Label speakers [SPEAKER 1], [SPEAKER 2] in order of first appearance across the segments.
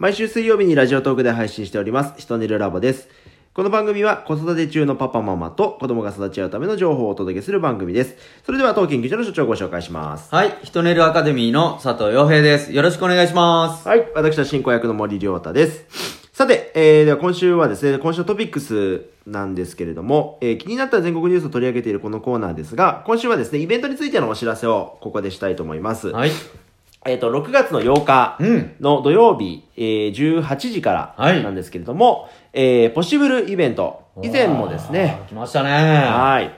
[SPEAKER 1] 毎週水曜日にラジオトークで配信しております、ひとねるラボです。この番組は子育て中のパパママと子供が育ち合うための情報をお届けする番組です。それでは当研究所の所長をご紹介します。
[SPEAKER 2] はい、ヒトネルアカデミーの佐藤洋平です。よろしくお願いします。
[SPEAKER 1] はい、私は進行役の森良太です。さて、えー、では今週はですね、今週のトピックスなんですけれども、えー気になった全国ニュースを取り上げているこのコーナーですが、今週はですね、イベントについてのお知らせをここでしたいと思います。
[SPEAKER 2] はい。
[SPEAKER 1] えっ、と、6月の8日
[SPEAKER 2] うん
[SPEAKER 1] の土曜日、えー18時から
[SPEAKER 2] はい
[SPEAKER 1] なんですけれども、えーポシブルイベント、以前もですね。
[SPEAKER 2] 来ましたね。
[SPEAKER 1] はい。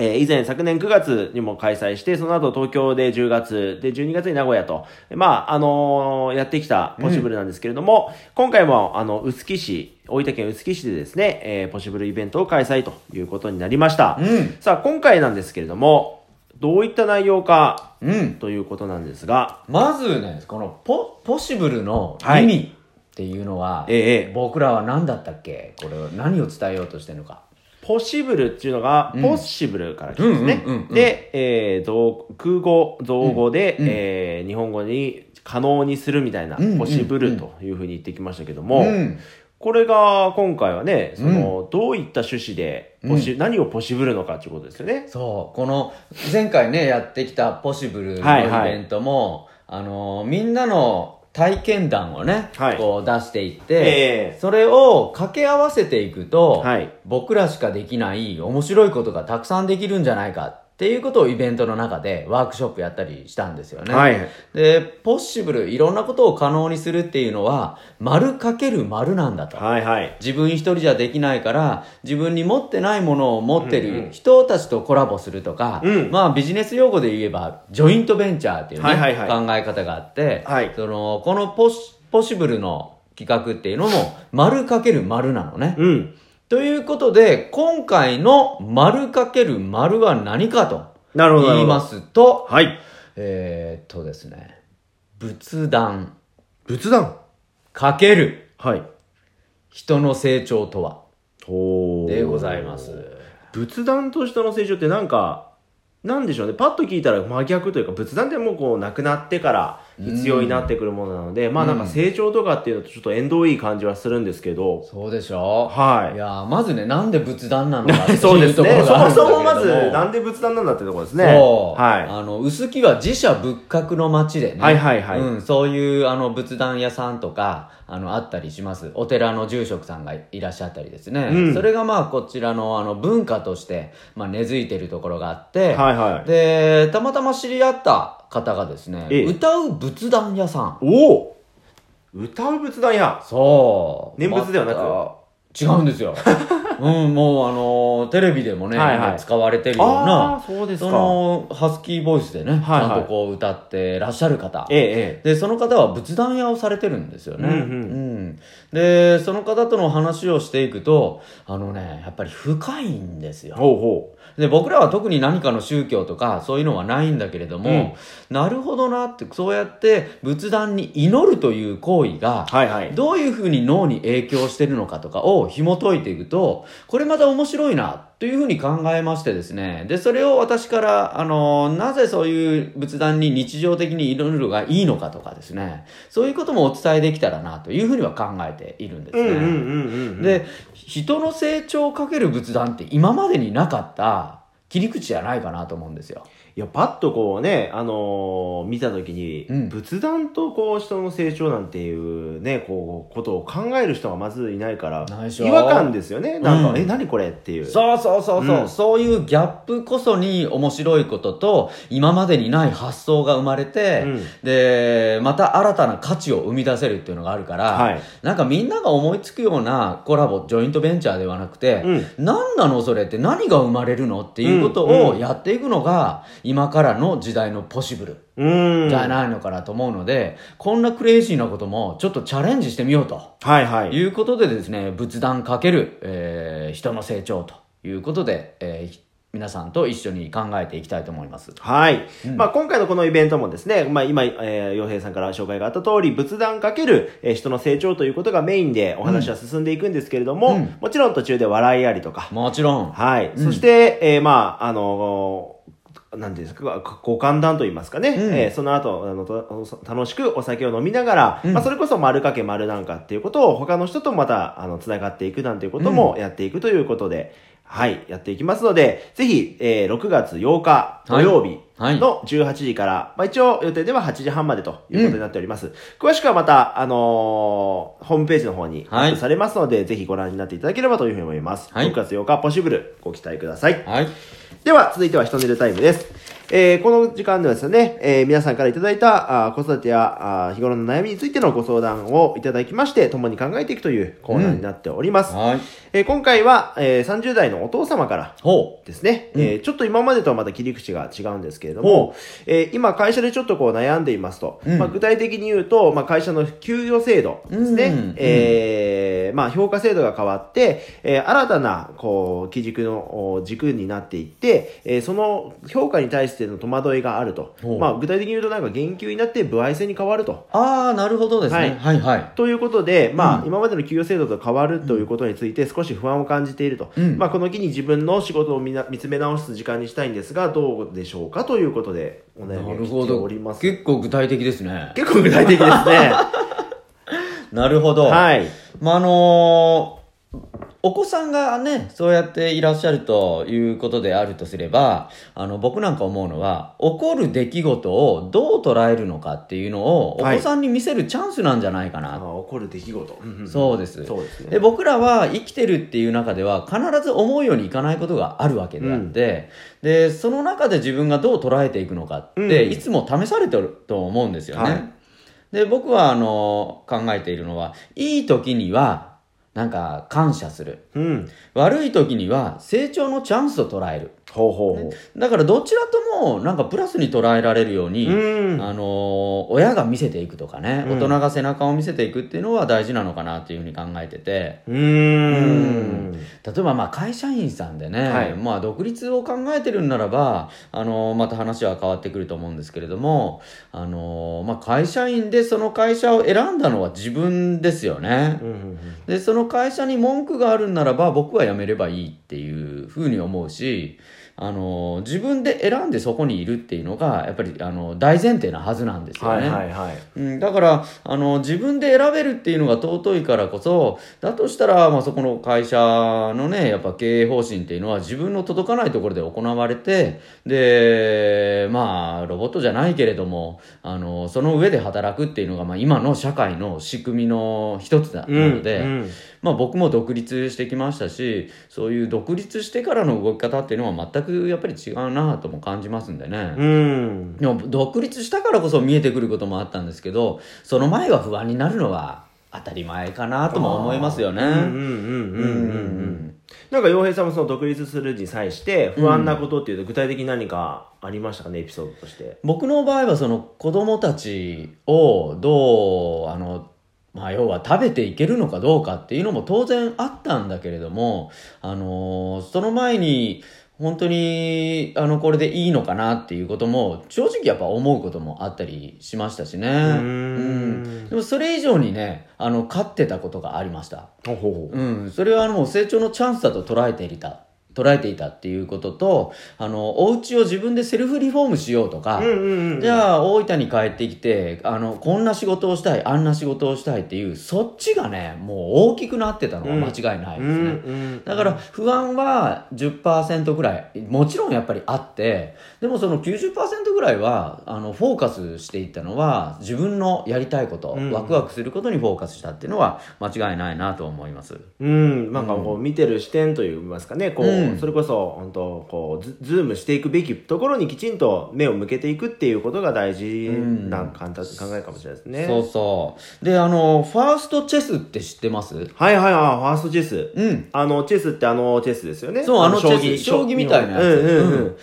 [SPEAKER 1] えー以前、昨年9月にも開催して、その後東京で10月、で、12月に名古屋と、まあ、あのーやってきたポシブルなんですけれども、今回も、あの、臼杵市、大分県臼杵市でですね、えーポシブルイベントを開催ということになりました。
[SPEAKER 2] うん
[SPEAKER 1] さあ、今回なんですけれども、どういった内容か、
[SPEAKER 2] うん。
[SPEAKER 1] ということなんですが、
[SPEAKER 2] まずね、このポ、ポシブルの
[SPEAKER 1] はい。
[SPEAKER 2] 意味っていうのは、
[SPEAKER 1] ええええ。
[SPEAKER 2] 僕らは何だったっけ？これは何を伝えようとしてるのか。
[SPEAKER 1] ポシブルっていうのが、
[SPEAKER 2] うん。
[SPEAKER 1] ポッシブルから来てますね。で、えー、造空語、造語で、
[SPEAKER 2] うんうん。
[SPEAKER 1] えー日本語に可能にするみたいな、ポシブルというふうに言ってきましたけども、
[SPEAKER 2] うん
[SPEAKER 1] これが今回はね、その、どういった趣旨でポシ、
[SPEAKER 2] う
[SPEAKER 1] 何をポシブルのかということですよね。
[SPEAKER 2] そう、この前回ね、やってきたポシブルの
[SPEAKER 1] はいはい。
[SPEAKER 2] イベントも、あのー、みんなの体験談をね、
[SPEAKER 1] はい。
[SPEAKER 2] こう出していって、
[SPEAKER 1] ええ。
[SPEAKER 2] それを掛け合わせていくと、
[SPEAKER 1] はい。
[SPEAKER 2] 僕らしかできない面白いことがたくさんできるんじゃないかっていうことをイベントの中でワークショップやったりしたんですよね。
[SPEAKER 1] はい
[SPEAKER 2] で、ポッシブル、いろんなことを可能にするっていうのは、丸かける丸なんだと。
[SPEAKER 1] はいはい。
[SPEAKER 2] 自分一人じゃできないから、自分に持ってないものを持って
[SPEAKER 1] うんうん
[SPEAKER 2] る人たちとコラボするとか、
[SPEAKER 1] うん
[SPEAKER 2] まあビジネス用語で言えば、ジョイントベンチャーっていうね、
[SPEAKER 1] はいはいはい
[SPEAKER 2] 考え方があって、
[SPEAKER 1] はい
[SPEAKER 2] その、このポシポシブルの企画っていうのも、丸かける丸なのね。
[SPEAKER 1] うん。
[SPEAKER 2] ということで、今回の丸かける丸は何かと言いますと、
[SPEAKER 1] はい。
[SPEAKER 2] えー、っとですね、仏壇
[SPEAKER 1] 仏壇？
[SPEAKER 2] かける
[SPEAKER 1] はい。
[SPEAKER 2] 人の成長とはでございます。
[SPEAKER 1] 仏壇と人の成長ってなんか、なんでしょうね。パッと聞いたら真逆というか、仏壇ってもうこう、亡くなってから必要になってくるものなので、まあなんか成長とかっていうのとちょっと縁遠い感じはするんですけど、
[SPEAKER 2] そうでしょ？
[SPEAKER 1] はい
[SPEAKER 2] いやーまずね、なんで仏壇なのかっていう
[SPEAKER 1] そうです
[SPEAKER 2] とこ
[SPEAKER 1] ね。そもそもまず、なんで仏壇なんだってところですね。
[SPEAKER 2] そう。
[SPEAKER 1] はい。
[SPEAKER 2] あの、薄木は自社仏閣の町でね。
[SPEAKER 1] はいはいはい
[SPEAKER 2] うん、そういう、あの、仏壇屋さんとか、あの、あったりします。お寺の住職さんがいらっしゃったりですね。
[SPEAKER 1] うん
[SPEAKER 2] それがまあ、こちらの、あの、文化として、まあ、根付いてるところがあって、
[SPEAKER 1] はいはい。
[SPEAKER 2] で、たまたま知り合った方がですね、
[SPEAKER 1] ええ
[SPEAKER 2] 歌う仏壇屋さん。
[SPEAKER 1] おお歌う仏壇や。
[SPEAKER 2] そう。
[SPEAKER 1] 念仏ではなく
[SPEAKER 2] また違うんですよ。うん、もうあのテレビでもね、
[SPEAKER 1] はいはい
[SPEAKER 2] 今使われてるよう
[SPEAKER 1] ああ
[SPEAKER 2] な、
[SPEAKER 1] ー、そうです
[SPEAKER 2] そ
[SPEAKER 1] か。
[SPEAKER 2] の、ハスキーボイスでね、
[SPEAKER 1] はいはい
[SPEAKER 2] ちゃんとこう歌ってらっしゃる方。
[SPEAKER 1] ええ、え
[SPEAKER 2] で、その方は仏壇屋をされてるんですよね。
[SPEAKER 1] うんうん
[SPEAKER 2] んで、その方との話をしていくと、あのね、やっぱり深いんですよ
[SPEAKER 1] え。。ほうほ
[SPEAKER 2] で、僕らは特に何かの宗教とかそういうのはないんだけれども、なるほどなって、そうやって仏壇に祈るという行為が、
[SPEAKER 1] う。はいはい。
[SPEAKER 2] どういうふうに脳に影響してるのかとかを紐解いていくと、これまた面白いな、というふうに考えましてですね。で、それを私から、あの、なぜそういう仏壇に日常的に祈るのがいいのかとかですね。そういうこともお伝えできたらな、というふうには考えているんですね。で、人の成長をかける仏壇って今までになかった切り口じゃないかなと思うんですよ。
[SPEAKER 1] いや、パッとこうね、あのー見たときに、
[SPEAKER 2] うん。
[SPEAKER 1] 仏壇とこう人の成長なんていうね、こう、ことを考える人がまずいないから違和感ですよね。なんか、
[SPEAKER 2] うん
[SPEAKER 1] え、何これっていう。
[SPEAKER 2] そうそうそうそう、
[SPEAKER 1] うん。
[SPEAKER 2] そういうギャップこそに面白いことと、今までにない発想が生まれて、
[SPEAKER 1] うん。
[SPEAKER 2] で、また新たな価値を生み出せるっていうのがあるから、
[SPEAKER 1] はい。
[SPEAKER 2] なんかみんなが思いつくようなコラボ、ジョイントベンチャーではなくて、
[SPEAKER 1] うん。
[SPEAKER 2] 何なのそれって何が生まれるのっていうこと
[SPEAKER 1] うんうん
[SPEAKER 2] をやっていくのが、今からの時代のポシブル。じゃないのかなと思うので、こんなクレイジーなこともちょっとチャレンジしてみようと。
[SPEAKER 1] はいはい。
[SPEAKER 2] いうことでですね、仏壇かける、えー人の成長ということで、えーひ皆さんと一緒に考えていきたいと思います。
[SPEAKER 1] はい。まあ今回のこのイベントもですね、まあ今、えー、洋平さんから紹介があった通り、仏壇かける、えー人の成長ということがメインでお話は進んでいくんですけれども、
[SPEAKER 2] うん
[SPEAKER 1] もちろん途中で笑いありとか、
[SPEAKER 2] もちろん。
[SPEAKER 1] はい。
[SPEAKER 2] うん
[SPEAKER 1] そして、えーまあ、あのーなんていうんですか、ご歓談と言いますかね。
[SPEAKER 2] うん
[SPEAKER 1] えーその後、あの、と楽しくお酒を飲みながら、
[SPEAKER 2] うん
[SPEAKER 1] まあ、それこそ丸かけ丸なんかっていうことを他の人とまた、あの、つながっていくなんていうこともやっていくということで、はい、やっていきますので、ぜひ、えー6月8日土曜日
[SPEAKER 2] はい
[SPEAKER 1] の18時から、まあ、一応予定では8時半までということになっております。詳しくはまた、あのーホームページの方にア
[SPEAKER 2] はい
[SPEAKER 1] ップされますので、ぜひご覧になっていただければというふうに思います。
[SPEAKER 2] はい
[SPEAKER 1] 6月8日、ポシブル、ご期待ください。
[SPEAKER 2] はい。
[SPEAKER 1] では、続いては、ひと寝るタイムです。えーこの時間ではですね、えー皆さんからいただいたあー子育てやあー日頃の悩みについてのご相談をいただきまして、共に考えていくというコーナーになっております。
[SPEAKER 2] はい。
[SPEAKER 1] えー今回は、えー30代のお父様から
[SPEAKER 2] ほ
[SPEAKER 1] ですね、
[SPEAKER 2] うん。
[SPEAKER 1] えーちょっと今までとはまた切り口が違うんですけれど
[SPEAKER 2] ほ
[SPEAKER 1] も、えー今会社でちょっとこう悩んでいますと、
[SPEAKER 2] うん。
[SPEAKER 1] まあ、具体的に言うと、まあ、会社の給与制度ですね、
[SPEAKER 2] うん。
[SPEAKER 1] えーまあ、評価制度が変わって、えー新たなこう基軸のお軸になっていって、えーその評価に対しての戸惑いがあるとまあ、具体的に言うとなんか減給になって歩合制に変わると。
[SPEAKER 2] う。ああ、なるほどですね。
[SPEAKER 1] は
[SPEAKER 2] はいい、はい、
[SPEAKER 1] ということで、まあ、
[SPEAKER 2] うん
[SPEAKER 1] 今までの給与制度と変わるということについて少し不安を感じていると。
[SPEAKER 2] うん
[SPEAKER 1] まあ、この機に自分の仕事を見な見つめ直す時間にしたいんですが、どうでしょうかということで、お悩み
[SPEAKER 2] な
[SPEAKER 1] が来て
[SPEAKER 2] るほど。
[SPEAKER 1] おります。
[SPEAKER 2] 結構具体的ですね。
[SPEAKER 1] 結構具体的ですね。
[SPEAKER 2] なるほど。
[SPEAKER 1] はい。
[SPEAKER 2] まあ、あのーお子さんがね、そうやっていらっしゃるということであるとすれば、あの、僕なんか思うのは、起こる出来事をどう捉えるのかっていうのを、お
[SPEAKER 1] はい
[SPEAKER 2] 子さんに見せるチャンスなんじゃないかな。
[SPEAKER 1] あ起こる出来事。
[SPEAKER 2] そうです
[SPEAKER 1] そうですね。
[SPEAKER 2] で僕らは生きてるっていう中では必ず思うようにいかないことがあるわけであって、でその中で自分がどう捉えていくのかって、
[SPEAKER 1] うん
[SPEAKER 2] いつも試されてると思うんですよね。
[SPEAKER 1] はい
[SPEAKER 2] で僕はあの考えているのはいい時にはなんか感謝する
[SPEAKER 1] うん。
[SPEAKER 2] 悪い時には成長のチャンスと捉える
[SPEAKER 1] ほうほう。ほう。
[SPEAKER 2] だからどちらともなんかプラスに捉えられるように、
[SPEAKER 1] うん。
[SPEAKER 2] あのー親が見せていくとかね、
[SPEAKER 1] うん。
[SPEAKER 2] 大人が背中を見せていくっていうのは大事なのかなっていうふうに考えてて、
[SPEAKER 1] うーん。
[SPEAKER 2] 例えばまあ会社員さんでね、
[SPEAKER 1] はい。
[SPEAKER 2] まあ独立を考えてるんならば、あのーまた話は変わってくると思うんですけれども、あのーまあ会社員でその会社を選んだのは自分ですよね。
[SPEAKER 1] うんうんうん。
[SPEAKER 2] で、その会社に文句があるんならば僕は辞めればいいっていうふうに思うし、あのー自分で選んでそこにいるっていうのがやっぱりあの大前提なはずなんですよ
[SPEAKER 1] は
[SPEAKER 2] ね。
[SPEAKER 1] いはいはい。
[SPEAKER 2] うん、だからあの自分で選べるっていうのが尊いからこそだとしたら、まあ、そこの会社のねやっぱ経営方針っていうのは自分の届かないところで行われてでまあロボットじゃないけれどもあのその上で働くっていうのが、まあ、今の社会の仕組みの一つなので、
[SPEAKER 1] うんうん
[SPEAKER 2] まあ、僕も独立してきましたしそういう独立してからの動き方っていうのは全くやっぱり違うなとも感じますんでね。
[SPEAKER 1] うん。
[SPEAKER 2] でも独立したからこそ見えてくることもあったんですけどその前は不安になるのは当たり前かなとも思いますよね。
[SPEAKER 1] うんうんうんうん
[SPEAKER 2] う
[SPEAKER 1] うんん。なんか洋平さんもその独立するに際して不安なことっていうと具体的に何かありましたかねエピソードとして。
[SPEAKER 2] 僕の場合はその子供たちをどうあのまあ、要は食べていけるのかどうかっていうのも当然あったんだけれども、あのその前に本当にあのこれでいいのかなっていうことも正直やっぱ思うこともあったりしましたしね。
[SPEAKER 1] ん
[SPEAKER 2] うんでもそれ以上にねあの勝ってたことがありました。
[SPEAKER 1] ほうほうほう
[SPEAKER 2] うん、それはもう成長のチャンスだと捉えていた。捉えていたっていうことと、あの、お家を自分でセルフリフォームしようとか。じゃあ大分に帰ってきて、あの、こんな仕事をしたい、あんな仕事をしたいっていう、そっちがね、もう大きくなってたのは間違いないですね。だから不安は10%ぐらい、もちろんやっぱりあって、でもその90%ぐらいは、あの、フォーカスしていったのは、自分のやりたいこと、
[SPEAKER 1] うん
[SPEAKER 2] ワクワクすることにフォーカスしたっていうのは間違いないなと思います。
[SPEAKER 1] うん、なんかこう見てる視点といいますかね、こう、
[SPEAKER 2] うん
[SPEAKER 1] それこそ本当こうズズームしていくべきところにきちんと目を向けていくっていうことが大事な簡単考えかもしれないですね。
[SPEAKER 2] そうそう。で、あの、ファーストチェスって知ってます？
[SPEAKER 1] はいはいはい、ファーストチェス。
[SPEAKER 2] うん。
[SPEAKER 1] あの、チェスってあのチェスですよね。
[SPEAKER 2] そう、あのチェス、将棋みたいなやつ。
[SPEAKER 1] うんうんう
[SPEAKER 2] うんん。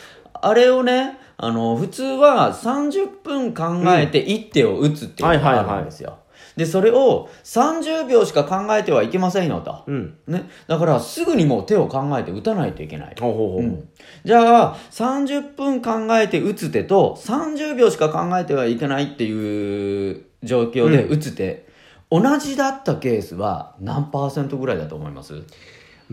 [SPEAKER 2] あれをね、あの、普通は30分考えて一手を打つっていうのがあるんですよ。で、それを30秒しか考えてはいけませんよと。
[SPEAKER 1] うん。
[SPEAKER 2] ね。だから、すぐにもう手を考えて打たないといけない。
[SPEAKER 1] ほうほうほう。
[SPEAKER 2] うんじゃあ、30分考えて打つ手と、30秒しか考えてはいけないっていう状況で打つ手、同じだったケースは何パーセントぐらいだと思います？
[SPEAKER 1] う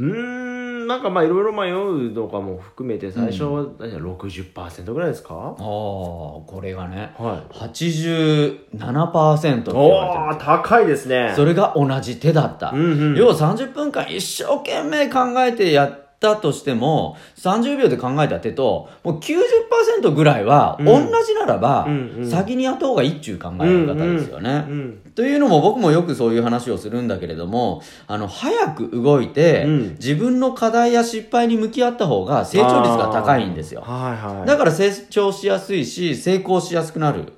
[SPEAKER 1] ーん、なんかまあいろいろ迷うとかも含めて最初は何だ60%ぐらいですか、
[SPEAKER 2] ああこれがね
[SPEAKER 1] はい。
[SPEAKER 2] 87%って言われて
[SPEAKER 1] 高いですね。
[SPEAKER 2] それが同じ手だった、
[SPEAKER 1] うんうん。
[SPEAKER 2] 要は30分間一生懸命考えてやったとしても30秒で考えた手ともう90%ぐらいは
[SPEAKER 1] うん
[SPEAKER 2] 同じならば、先にやった方がいいっちゅう考え方ですよね、
[SPEAKER 1] うん。
[SPEAKER 2] というのも僕もよくそういう話をするんだけれども、あの、早く動いて、
[SPEAKER 1] うん
[SPEAKER 2] 自分の課題や失敗に向き合った方が成長率が高いんですよ。
[SPEAKER 1] はいはい。
[SPEAKER 2] だから成長しやすいし、成功しやすくなる。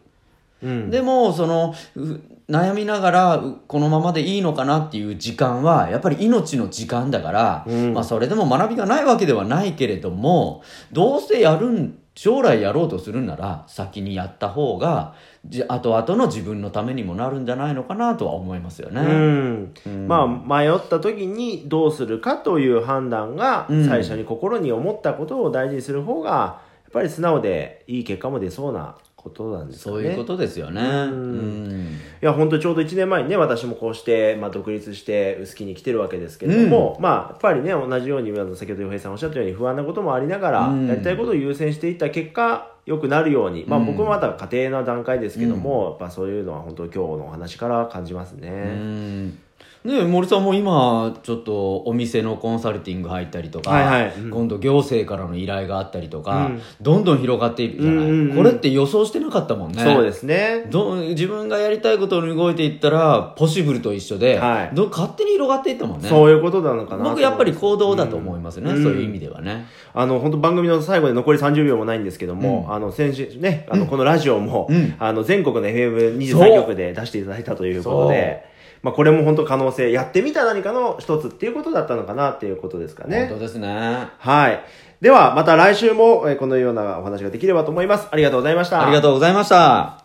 [SPEAKER 1] うん、
[SPEAKER 2] でも、その、う悩みながら、うこのままでいいのかなっていう時間は、やっぱり命の時間だから、
[SPEAKER 1] うん。
[SPEAKER 2] まあそれでも学びがないわけではないけれども、どうせやるん、将来やろうとするんなら、先にやった方が、じ後々の自分のためにもなるんじゃないのかなとは思いますよね。
[SPEAKER 1] うん。
[SPEAKER 2] うん。
[SPEAKER 1] まあ迷った時にどうするかという判断が
[SPEAKER 2] うん。
[SPEAKER 1] 最初に心に思ったことを大事にする方がやっぱり素直でいい結果も出そうなことなんですかね。
[SPEAKER 2] そういうことですよね。うん。
[SPEAKER 1] いや本当ちょうど1年前にね私もこうして、まあ、独立して臼杵に来てるわけですけれども、まあやっぱりね同じように先ほど洋平さんおっしゃったように不安なこともありながら、
[SPEAKER 2] うん。
[SPEAKER 1] やりたいことを優先していった結果良くなるように、まあ、
[SPEAKER 2] うん。
[SPEAKER 1] 僕もまだ家庭の段階ですけども、やっぱそういうのは本当今日のお話から感じますね。
[SPEAKER 2] うんね森さんも今ちょっとお店のコンサルティング入ったりとか、
[SPEAKER 1] はいはい。うん。
[SPEAKER 2] 今度行政からの依頼があったりとか、
[SPEAKER 1] うん。
[SPEAKER 2] どんどん広がっているじゃない、
[SPEAKER 1] うんうんうん。
[SPEAKER 2] これって予想してなかったもんね。
[SPEAKER 1] そうですね。
[SPEAKER 2] ど自分がやりたいことに動いていったらポシブルと一緒で、
[SPEAKER 1] はい。
[SPEAKER 2] ど勝手に広がっていったもんね。
[SPEAKER 1] そういうことなのかなと
[SPEAKER 2] 僕やっぱり行動だと思いますね、
[SPEAKER 1] うん。
[SPEAKER 2] そういう意味ではね、
[SPEAKER 1] あの、本当番組の最後で残り30秒もないんですけども、
[SPEAKER 2] うん。
[SPEAKER 1] あの、先週ね、あの、このラジオも、
[SPEAKER 2] うん。
[SPEAKER 1] あの、全国の
[SPEAKER 2] そう
[SPEAKER 1] FM23 局で出していただいたということで、まあ、これも本当可能性、やってみた何かの一つっていうことだったのかなっていうことですかね
[SPEAKER 2] 本当。ですね
[SPEAKER 1] はい。では、また来週も、えーこのようなお話ができればと思います。ありがとうございました。
[SPEAKER 2] ありがとうございました